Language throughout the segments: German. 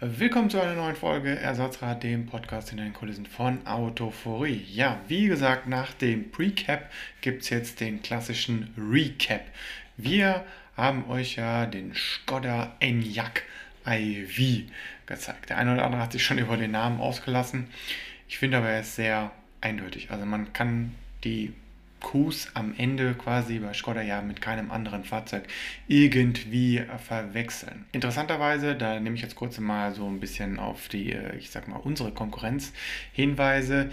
Willkommen zu einer neuen Folge Ersatzrad, dem Podcast in den Kulissen von Autophorie. Ja, wie gesagt, nach dem Pre-Cap gibt es jetzt den klassischen Recap. Wir haben euch ja den Skoda Enyaq iV gezeigt. Der eine oder andere hat sich schon über den Namen ausgelassen. Ich finde aber, er ist sehr eindeutig. Also man kann die Qs am Ende quasi bei Skoda ja mit keinem anderen Fahrzeug irgendwie verwechseln. Interessanterweise, da nehme ich jetzt kurz mal so ein bisschen auf die, äh, ich sag mal, unsere Konkurrenz Hinweise.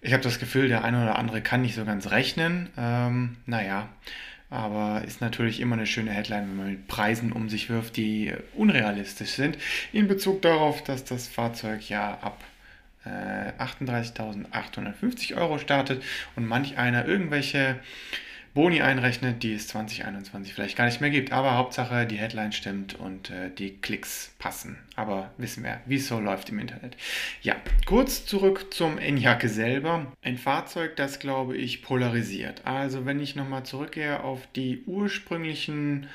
Ich habe das Gefühl, der eine oder andere kann nicht so ganz rechnen. Ähm, naja, aber ist natürlich immer eine schöne Headline, wenn man mit Preisen um sich wirft, die unrealistisch sind, in Bezug darauf, dass das Fahrzeug ja ab 38.850 äh, Euro startet und manch einer irgendwelche Boni einrechnet, die es 2021 vielleicht gar nicht mehr gibt. Aber Hauptsache, die Headline stimmt und äh, die Klicks passen. Aber wissen wir, wie es so läuft im Internet. Ja, kurz zurück zum Enyaq selber. Ein Fahrzeug, das glaube ich polarisiert. Also wenn ich nochmal zurückgehe auf die ursprünglichen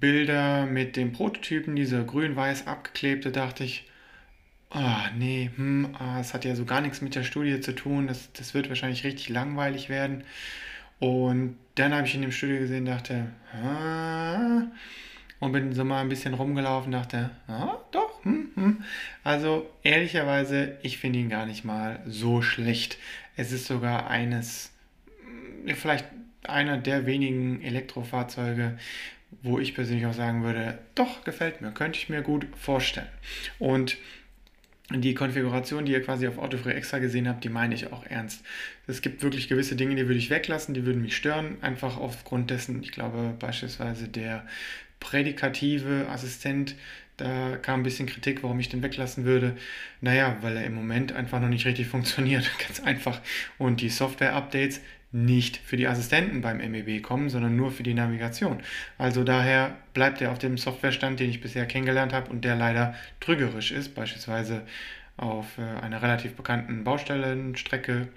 Bilder mit dem Prototypen, dieser grün-weiß abgeklebte, dachte ich, Ah, nee, hm, ah, es hat ja so gar nichts mit der Studie zu tun. Das, das wird wahrscheinlich richtig langweilig werden. Und dann habe ich in dem Studio gesehen, dachte, ah, und bin so mal ein bisschen rumgelaufen, dachte, ah, doch, hm, hm. Also ehrlicherweise, ich finde ihn gar nicht mal so schlecht. Es ist sogar eines, vielleicht einer der wenigen Elektrofahrzeuge, wo ich persönlich auch sagen würde, doch, gefällt mir, könnte ich mir gut vorstellen. Und die Konfiguration, die ihr quasi auf Autofree extra gesehen habt, die meine ich auch ernst. Es gibt wirklich gewisse Dinge, die würde ich weglassen, die würden mich stören, einfach aufgrund dessen, ich glaube beispielsweise der prädikative Assistent, da kam ein bisschen Kritik, warum ich den weglassen würde. Naja, weil er im Moment einfach noch nicht richtig funktioniert, ganz einfach. Und die Software-Updates nicht für die Assistenten beim MEB kommen, sondern nur für die Navigation. Also daher bleibt er auf dem Softwarestand, den ich bisher kennengelernt habe und der leider trügerisch ist, beispielsweise auf äh, einer relativ bekannten Baustellenstrecke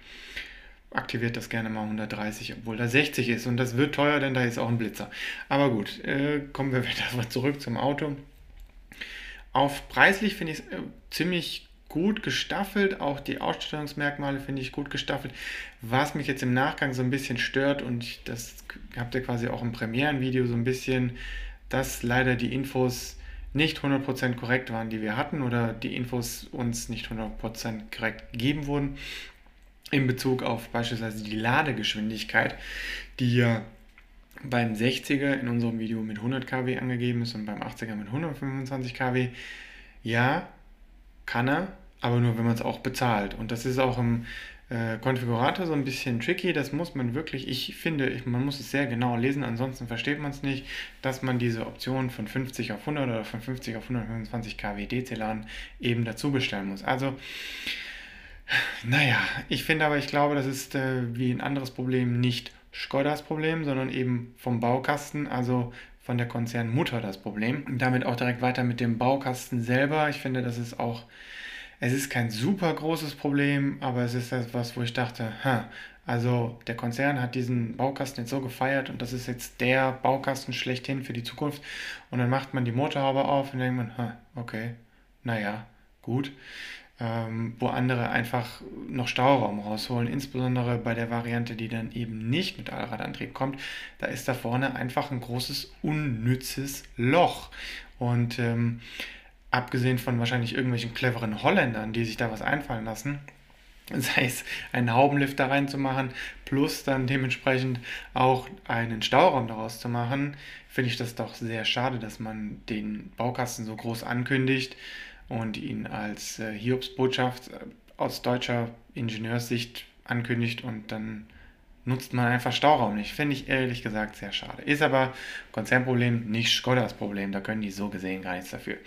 aktiviert das gerne mal 130, obwohl da 60 ist und das wird teuer, denn da ist auch ein Blitzer. Aber gut, äh, kommen wir wieder zurück zum Auto. Auf preislich finde ich es äh, ziemlich gut gestaffelt, auch die Ausstellungsmerkmale finde ich gut gestaffelt. Was mich jetzt im Nachgang so ein bisschen stört, und ich, das habt ihr quasi auch im Premierenvideo so ein bisschen, dass leider die Infos nicht 100% korrekt waren, die wir hatten, oder die Infos uns nicht 100% korrekt gegeben wurden, in Bezug auf beispielsweise die Ladegeschwindigkeit, die ja beim 60er in unserem Video mit 100 kW angegeben ist und beim 80er mit 125 kW. Ja, kann er, aber nur wenn man es auch bezahlt. Und das ist auch im äh, Konfigurator so ein bisschen tricky. Das muss man wirklich, ich finde, ich, man muss es sehr genau lesen, ansonsten versteht man es nicht, dass man diese Option von 50 auf 100 oder von 50 auf 125 kW DC-Laden eben dazu bestellen muss. Also, naja, ich finde aber, ich glaube, das ist äh, wie ein anderes Problem nicht Skodas Problem, sondern eben vom Baukasten. Also von der Konzernmutter das Problem. Und damit auch direkt weiter mit dem Baukasten selber. Ich finde, das ist auch, es ist kein super großes Problem, aber es ist etwas, wo ich dachte, ha, also der Konzern hat diesen Baukasten jetzt so gefeiert und das ist jetzt der Baukasten schlechthin für die Zukunft. Und dann macht man die Motorhaube auf und denkt man, ha, okay, naja, gut ähm, wo andere einfach noch Stauraum rausholen, insbesondere bei der Variante, die dann eben nicht mit Allradantrieb kommt, da ist da vorne einfach ein großes unnützes Loch. Und ähm, abgesehen von wahrscheinlich irgendwelchen cleveren Holländern, die sich da was einfallen lassen, sei es einen Haubenlift da reinzumachen, plus dann dementsprechend auch einen Stauraum daraus zu machen, finde ich das doch sehr schade, dass man den Baukasten so groß ankündigt und ihn als äh, Hiobsbotschaft äh, aus deutscher Ingenieurssicht ankündigt und dann nutzt man einfach Stauraum nicht. Finde ich ehrlich gesagt sehr schade. Ist aber Konzernproblem, nicht Skodas Problem. Da können die so gesehen gar nichts dafür.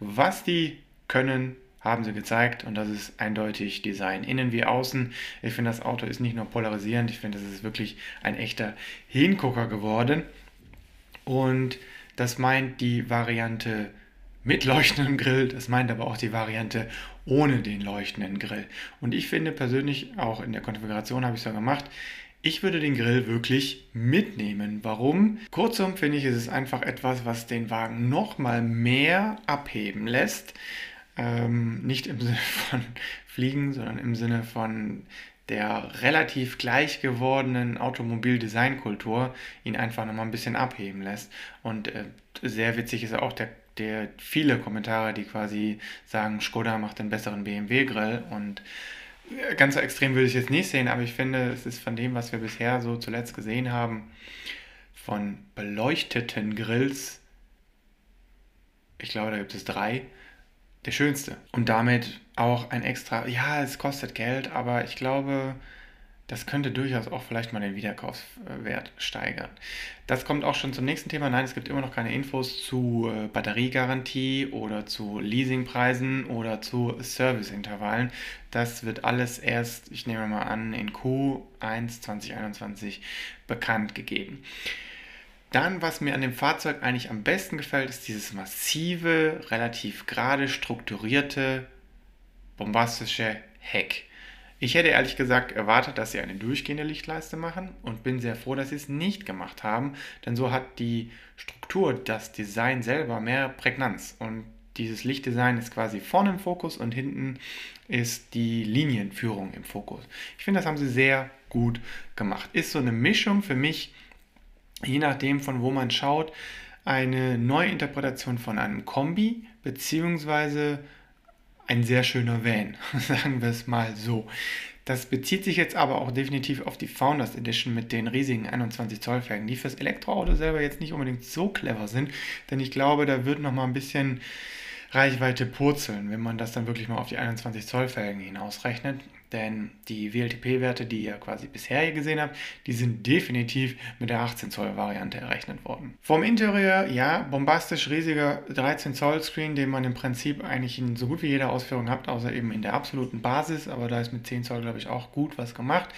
Was die können, haben sie gezeigt und das ist eindeutig Design, innen wie außen. Ich finde, das Auto ist nicht nur polarisierend, ich finde, das ist wirklich ein echter Hingucker geworden. Und das meint die Variante mit leuchtendem Grill. Das meint aber auch die Variante ohne den leuchtenden Grill. Und ich finde persönlich, auch in der Konfiguration habe ich es so gemacht, ich würde den Grill wirklich mitnehmen. Warum? Kurzum finde ich, ist es einfach etwas, was den Wagen nochmal mehr abheben lässt. Ähm, nicht im Sinne von Fliegen, sondern im Sinne von der relativ gleich gewordenen Automobildesignkultur ihn einfach nochmal ein bisschen abheben lässt. Und äh, sehr witzig ist auch der, der viele Kommentare, die quasi sagen, Skoda macht den besseren BMW-Grill und äh, ganz so extrem würde ich jetzt nicht sehen, aber ich finde, es ist von dem, was wir bisher so zuletzt gesehen haben, von beleuchteten Grills, ich glaube, da gibt es drei, der schönste. Und damit auch ein extra, ja, es kostet Geld, aber ich glaube, das könnte durchaus auch vielleicht mal den Wiederkaufswert steigern. Das kommt auch schon zum nächsten Thema. Nein, es gibt immer noch keine Infos zu äh, Batteriegarantie oder zu Leasingpreisen oder zu Serviceintervallen. Das wird alles erst, ich nehme mal an, in Q1 2021 bekannt gegeben. Dann, was mir an dem Fahrzeug eigentlich am besten gefällt, ist dieses massive, relativ gerade strukturierte, bombastische Heck. Ich hätte ehrlich gesagt erwartet, dass sie eine durchgehende Lichtleiste machen und bin sehr froh, dass sie es nicht gemacht haben, denn so hat die Struktur, das Design selber mehr Prägnanz und dieses Lichtdesign ist quasi vorne im Fokus und hinten ist die Linienführung im Fokus. Ich finde, das haben sie sehr gut gemacht. Ist so eine Mischung für mich je nachdem von wo man schaut, eine Neuinterpretation von einem Kombi beziehungsweise ein sehr schöner Van, sagen wir es mal so. Das bezieht sich jetzt aber auch definitiv auf die Founders Edition mit den riesigen 21 Zoll Felgen, die fürs Elektroauto selber jetzt nicht unbedingt so clever sind, denn ich glaube, da wird noch mal ein bisschen Reichweite purzeln, wenn man das dann wirklich mal auf die 21 Zoll Felgen hinausrechnet. Denn die WLTP-Werte, die ihr quasi bisher hier gesehen habt, die sind definitiv mit der 18 Zoll Variante errechnet worden. Vom Interieur, ja, bombastisch riesiger 13 Zoll Screen, den man im Prinzip eigentlich in so gut wie jeder Ausführung habt, außer eben in der absoluten Basis, aber da ist mit 10 Zoll, glaube ich, auch gut was gemacht.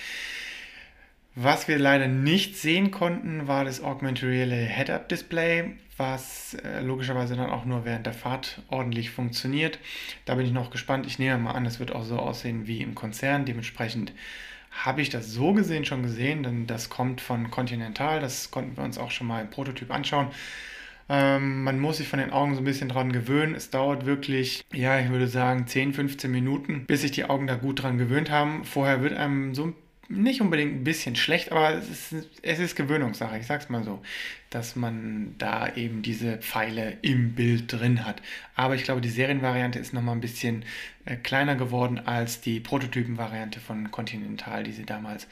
Was wir leider nicht sehen konnten, war das Augmented Reality Head-Up Display, was äh, logischerweise dann auch nur während der Fahrt ordentlich funktioniert. Da bin ich noch gespannt. Ich nehme mal an, es wird auch so aussehen wie im Konzern. Dementsprechend habe ich das so gesehen schon gesehen, denn das kommt von Continental. Das konnten wir uns auch schon mal im Prototyp anschauen. Ähm, man muss sich von den Augen so ein bisschen dran gewöhnen. Es dauert wirklich, ja, ich würde sagen 10, 15 Minuten, bis sich die Augen da gut dran gewöhnt haben. Vorher wird einem so ein nicht unbedingt ein bisschen schlecht, aber es ist, es ist Gewöhnungssache, ich sag's mal so, dass man da eben diese Pfeile im Bild drin hat. Aber ich glaube, die Serienvariante ist nochmal ein bisschen äh, kleiner geworden als die Prototypenvariante von Continental, die sie damals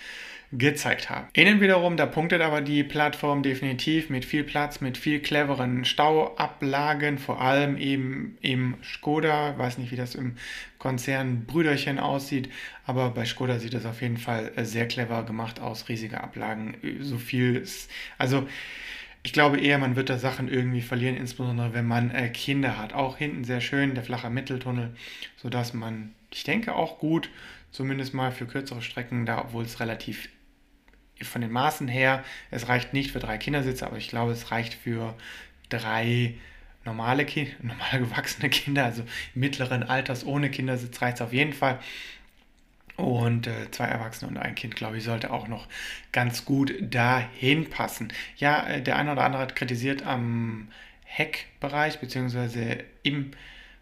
gezeigt haben. Innen wiederum, da punktet aber die Plattform definitiv mit viel Platz, mit viel cleveren Stauablagen, vor allem eben im Skoda. weiß nicht, wie das im Konzern Brüderchen aussieht, aber bei Skoda sieht das auf jeden Fall äh, sehr clever gemacht aus, riesige Ablagen, äh, so viel also ich glaube eher, man wird da Sachen irgendwie verlieren, insbesondere wenn man äh, Kinder hat. Auch hinten sehr schön, der flache Mitteltunnel, sodass man, ich denke auch gut, zumindest mal für kürzere Strecken, da obwohl es relativ von den Maßen her, es reicht nicht für drei Kindersitze, aber ich glaube, es reicht für drei normale, Ki normal gewachsene Kinder, also mittleren Alters ohne Kindersitz reicht es auf jeden Fall. Und äh, zwei Erwachsene und ein Kind, glaube ich, sollte auch noch ganz gut dahin passen. Ja, äh, der eine oder andere hat kritisiert am Heckbereich, beziehungsweise im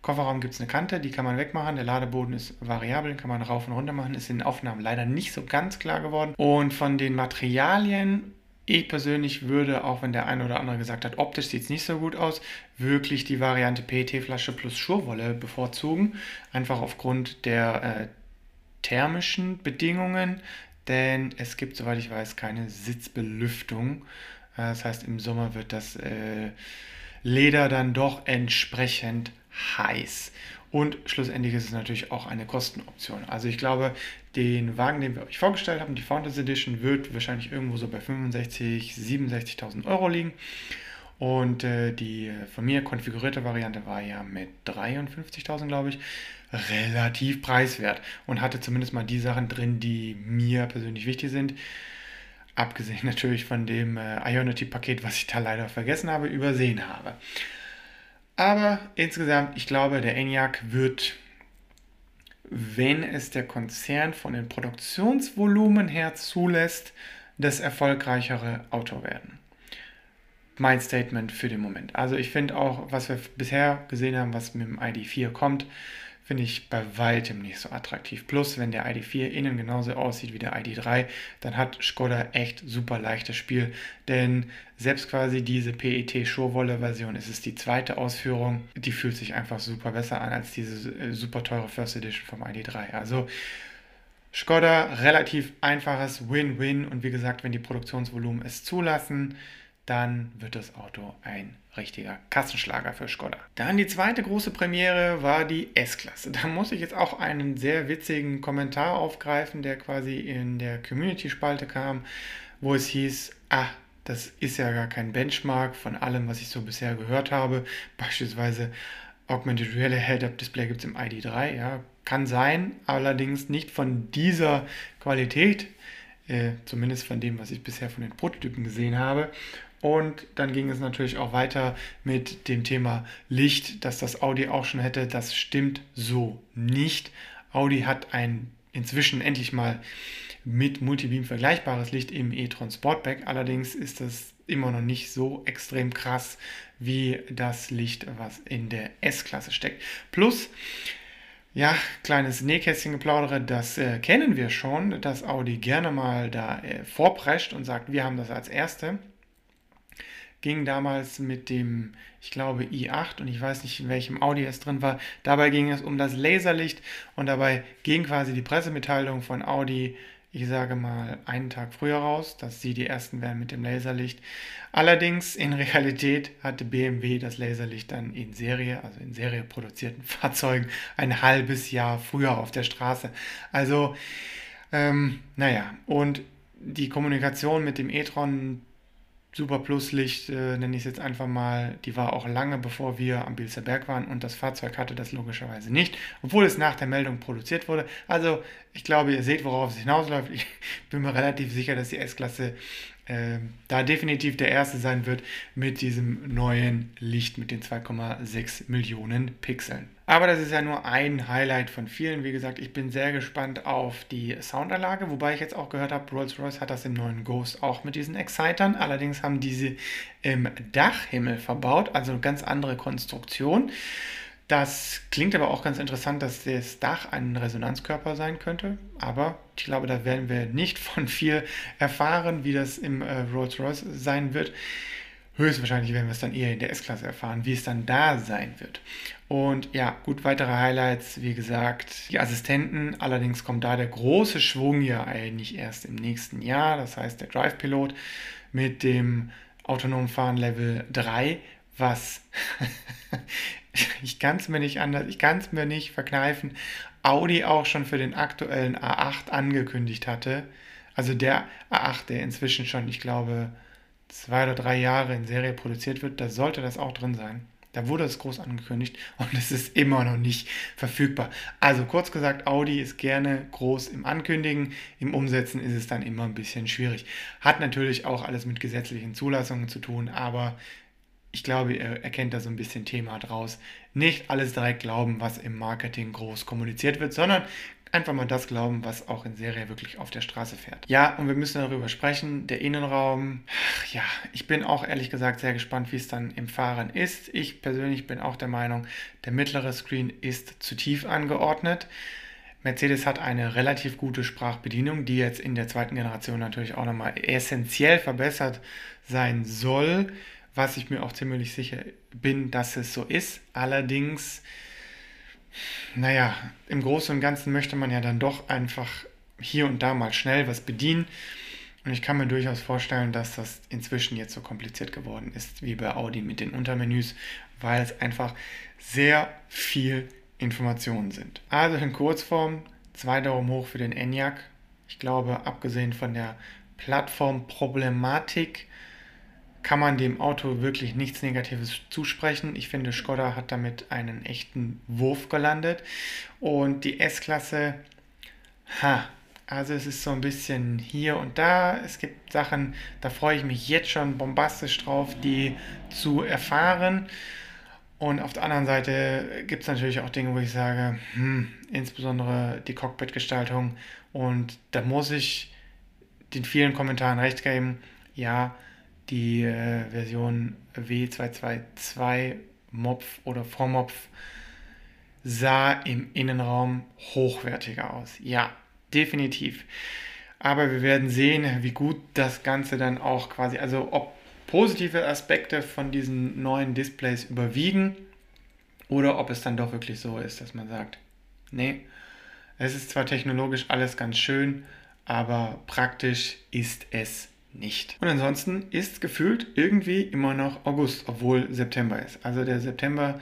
Kofferraum gibt es eine Kante, die kann man wegmachen. Der Ladeboden ist variabel, kann man rauf und runter machen. Ist in den Aufnahmen leider nicht so ganz klar geworden. Und von den Materialien ich persönlich würde, auch wenn der eine oder andere gesagt hat, optisch sieht es nicht so gut aus, wirklich die Variante PET-Flasche plus Schurwolle bevorzugen. Einfach aufgrund der äh, thermischen Bedingungen, denn es gibt, soweit ich weiß, keine Sitzbelüftung. Äh, das heißt, im Sommer wird das äh, Leder dann doch entsprechend heiß. Und schlussendlich ist es natürlich auch eine Kostenoption. Also ich glaube, den Wagen, den wir euch vorgestellt haben, die Founders Edition, wird wahrscheinlich irgendwo so bei 65.000, 67.000 Euro liegen. Und äh, die von mir konfigurierte Variante war ja mit 53.000, glaube ich, relativ preiswert und hatte zumindest mal die Sachen drin, die mir persönlich wichtig sind. Abgesehen natürlich von dem äh, Ionity-Paket, was ich da leider vergessen habe, übersehen habe. Aber insgesamt, ich glaube, der ENIAC wird, wenn es der Konzern von den Produktionsvolumen her zulässt, das erfolgreichere Auto werden. mein Statement für den Moment. Also ich finde auch, was wir bisher gesehen haben, was mit dem ID4 kommt, finde ich bei weitem nicht so attraktiv. Plus, wenn der ID4 innen genauso aussieht wie der ID3, dann hat Skoda echt super leichtes Spiel. Denn selbst quasi diese PET Schurwolle Version ist es die zweite Ausführung. Die fühlt sich einfach super besser an als diese äh, super teure First Edition vom ID3. Also Skoda relativ einfaches Win-Win und wie gesagt, wenn die Produktionsvolumen es zulassen, dann wird das Auto ein richtiger Kassenschlager für Skoda. Dann die zweite große Premiere war die S-Klasse. Da muss ich jetzt auch einen sehr witzigen Kommentar aufgreifen, der quasi in der Community-Spalte kam, wo es hieß, ah, das ist ja gar kein Benchmark von allem, was ich so bisher gehört habe. Beispielsweise Augmented Reality Head-Up Display gibt es im ID3, ja, kann sein, allerdings nicht von dieser Qualität, äh, zumindest von dem, was ich bisher von den Prototypen gesehen habe. Und dann ging es natürlich auch weiter mit dem Thema Licht, dass das Audi auch schon hätte. Das stimmt so nicht. Audi hat ein inzwischen endlich mal mit Multibeam vergleichbares Licht im e-tron Sportback. Allerdings ist das immer noch nicht so extrem krass wie das Licht, was in der S-Klasse steckt. Plus, ja, kleines Nähkästchen-Geplaudere, das äh, kennen wir schon, dass Audi gerne mal da äh, vorprescht und sagt, wir haben das als Erste ging damals mit dem, ich glaube, i8 und ich weiß nicht, in welchem Audi es drin war. Dabei ging es um das Laserlicht und dabei ging quasi die Pressemitteilung von Audi, ich sage mal, einen Tag früher raus, dass sie die ersten wären mit dem Laserlicht. Allerdings in Realität hatte BMW das Laserlicht dann in Serie, also in Serie produzierten Fahrzeugen, ein halbes Jahr früher auf der Straße. Also, ähm, naja, und die Kommunikation mit dem e-tron Super Plus Licht, äh, nenne ich es jetzt einfach mal, die war auch lange bevor wir am Bilzer Berg waren und das Fahrzeug hatte das logischerweise nicht, obwohl es nach der Meldung produziert wurde. Also ich glaube, ihr seht, worauf es hinausläuft. Ich bin mir relativ sicher, dass die S-Klasse äh, da definitiv der erste sein wird mit diesem neuen Licht mit den 2,6 Millionen Pixeln. Aber das ist ja nur ein Highlight von vielen. Wie gesagt, ich bin sehr gespannt auf die Soundanlage, wobei ich jetzt auch gehört habe, Rolls-Royce hat das im neuen Ghost auch mit diesen Excitern. Allerdings haben diese im Dachhimmel verbaut, also eine ganz andere Konstruktion. Das klingt aber auch ganz interessant, dass das Dach ein Resonanzkörper sein könnte. Aber ich glaube, da werden wir nicht von viel erfahren, wie das im äh, Rolls-Royce sein wird. Höchstwahrscheinlich werden wir es dann eher in der S-Klasse erfahren, wie es dann da sein wird. Und ja, gut, weitere Highlights, wie gesagt, die Assistenten. Allerdings kommt da der große Schwung ja eigentlich erst im nächsten Jahr. Das heißt, der Drive-Pilot mit dem autonomen Fahren Level 3, was ich kann es mir nicht anders, ich kann es mir nicht verkneifen, Audi auch schon für den aktuellen A8 angekündigt hatte. Also der A8, der inzwischen schon, ich glaube, zwei oder drei Jahre in Serie produziert wird, da sollte das auch drin sein. Da wurde es groß angekündigt und es ist immer noch nicht verfügbar. Also kurz gesagt, Audi ist gerne groß im Ankündigen, im Umsetzen ist es dann immer ein bisschen schwierig. Hat natürlich auch alles mit gesetzlichen Zulassungen zu tun, aber ich glaube, er erkennt da so ein bisschen Thema draus. Nicht alles direkt glauben, was im Marketing groß kommuniziert wird, sondern einfach mal das glauben, was auch in Serie wirklich auf der Straße fährt. Ja, und wir müssen darüber sprechen. Der Innenraum, ja, ich bin auch ehrlich gesagt sehr gespannt, wie es dann im Fahren ist. Ich persönlich bin auch der Meinung, der mittlere Screen ist zu tief angeordnet. Mercedes hat eine relativ gute Sprachbedienung, die jetzt in der zweiten Generation natürlich auch nochmal essentiell verbessert sein soll was ich mir auch ziemlich sicher bin, dass es so ist. Allerdings, naja, im Großen und Ganzen möchte man ja dann doch einfach hier und da mal schnell was bedienen. Und ich kann mir durchaus vorstellen, dass das inzwischen jetzt so kompliziert geworden ist wie bei Audi mit den Untermenüs, weil es einfach sehr viel Informationen sind. Also in Kurzform, zwei Daumen hoch für den ENIAC. Ich glaube, abgesehen von der Plattformproblematik, kann man dem Auto wirklich nichts Negatives zusprechen. Ich finde, Skoda hat damit einen echten Wurf gelandet. Und die S-Klasse, ha, also es ist so ein bisschen hier und da. Es gibt Sachen, da freue ich mich jetzt schon bombastisch drauf, die zu erfahren. Und auf der anderen Seite gibt es natürlich auch Dinge, wo ich sage, hm, insbesondere die Cockpit-Gestaltung. Und da muss ich den vielen Kommentaren recht geben. Ja, die äh, Version W222 Mopf oder Vormopf sah im Innenraum hochwertiger aus. Ja, definitiv. Aber wir werden sehen, wie gut das Ganze dann auch quasi, also ob positive Aspekte von diesen neuen Displays überwiegen oder ob es dann doch wirklich so ist, dass man sagt, nee, es ist zwar technologisch alles ganz schön, aber praktisch ist es nicht. Und ansonsten ist gefühlt irgendwie immer noch August, obwohl September ist. Also der September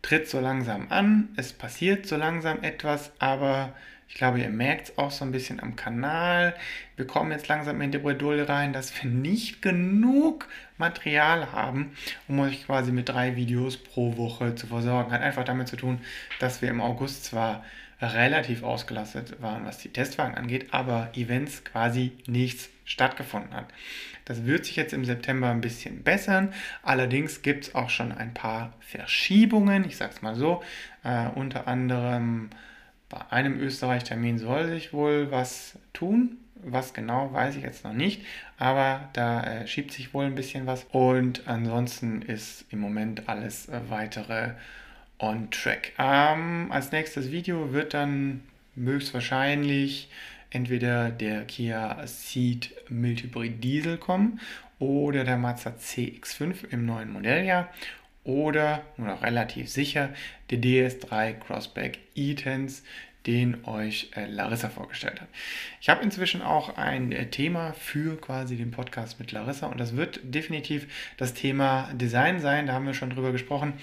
tritt so langsam an, es passiert so langsam etwas, aber ich glaube, ihr merkt es auch so ein bisschen am Kanal. Wir kommen jetzt langsam in die Bredouille rein, dass wir nicht genug Material haben, um euch quasi mit drei Videos pro Woche zu versorgen. Hat einfach damit zu tun, dass wir im August zwar relativ ausgelastet waren, was die Testwagen angeht, aber Events quasi nichts stattgefunden hat. Das wird sich jetzt im September ein bisschen bessern. Allerdings gibt es auch schon ein paar Verschiebungen. Ich sage es mal so. Äh, unter anderem bei einem Österreich-Termin soll sich wohl was tun. Was genau, weiß ich jetzt noch nicht, aber da äh, schiebt sich wohl ein bisschen was. Und ansonsten ist im Moment alles äh, weitere on track. Ähm, als nächstes Video wird dann höchstwahrscheinlich entweder der Kia Ceed Mildhybrid Diesel kommen oder der Mazda CX5 im neuen Modelljahr oder, nur noch relativ sicher, der DS3 Crossback E-Tense, den euch äh, Larissa vorgestellt hat. Ich habe inzwischen auch ein äh, Thema für quasi den Podcast mit Larissa und das wird definitiv das Thema Design sein. Da haben wir schon drüber gesprochen.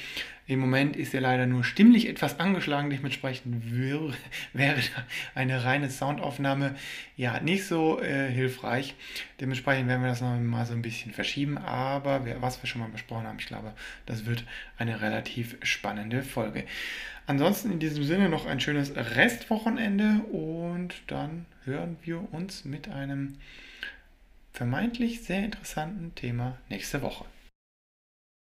Im Moment ist er leider nur stimmlich etwas angeschlagen. Dementsprechend wäre, eine reine Soundaufnahme ja nicht so äh, hilfreich. Dementsprechend werden wir das noch mal so ein bisschen verschieben. Aber was wir schon mal besprochen haben, ich glaube, das wird eine relativ spannende Folge. Ansonsten in diesem Sinne noch ein schönes Restwochenende und dann hören wir uns mit einem vermeintlich sehr interessanten Thema nächste Woche.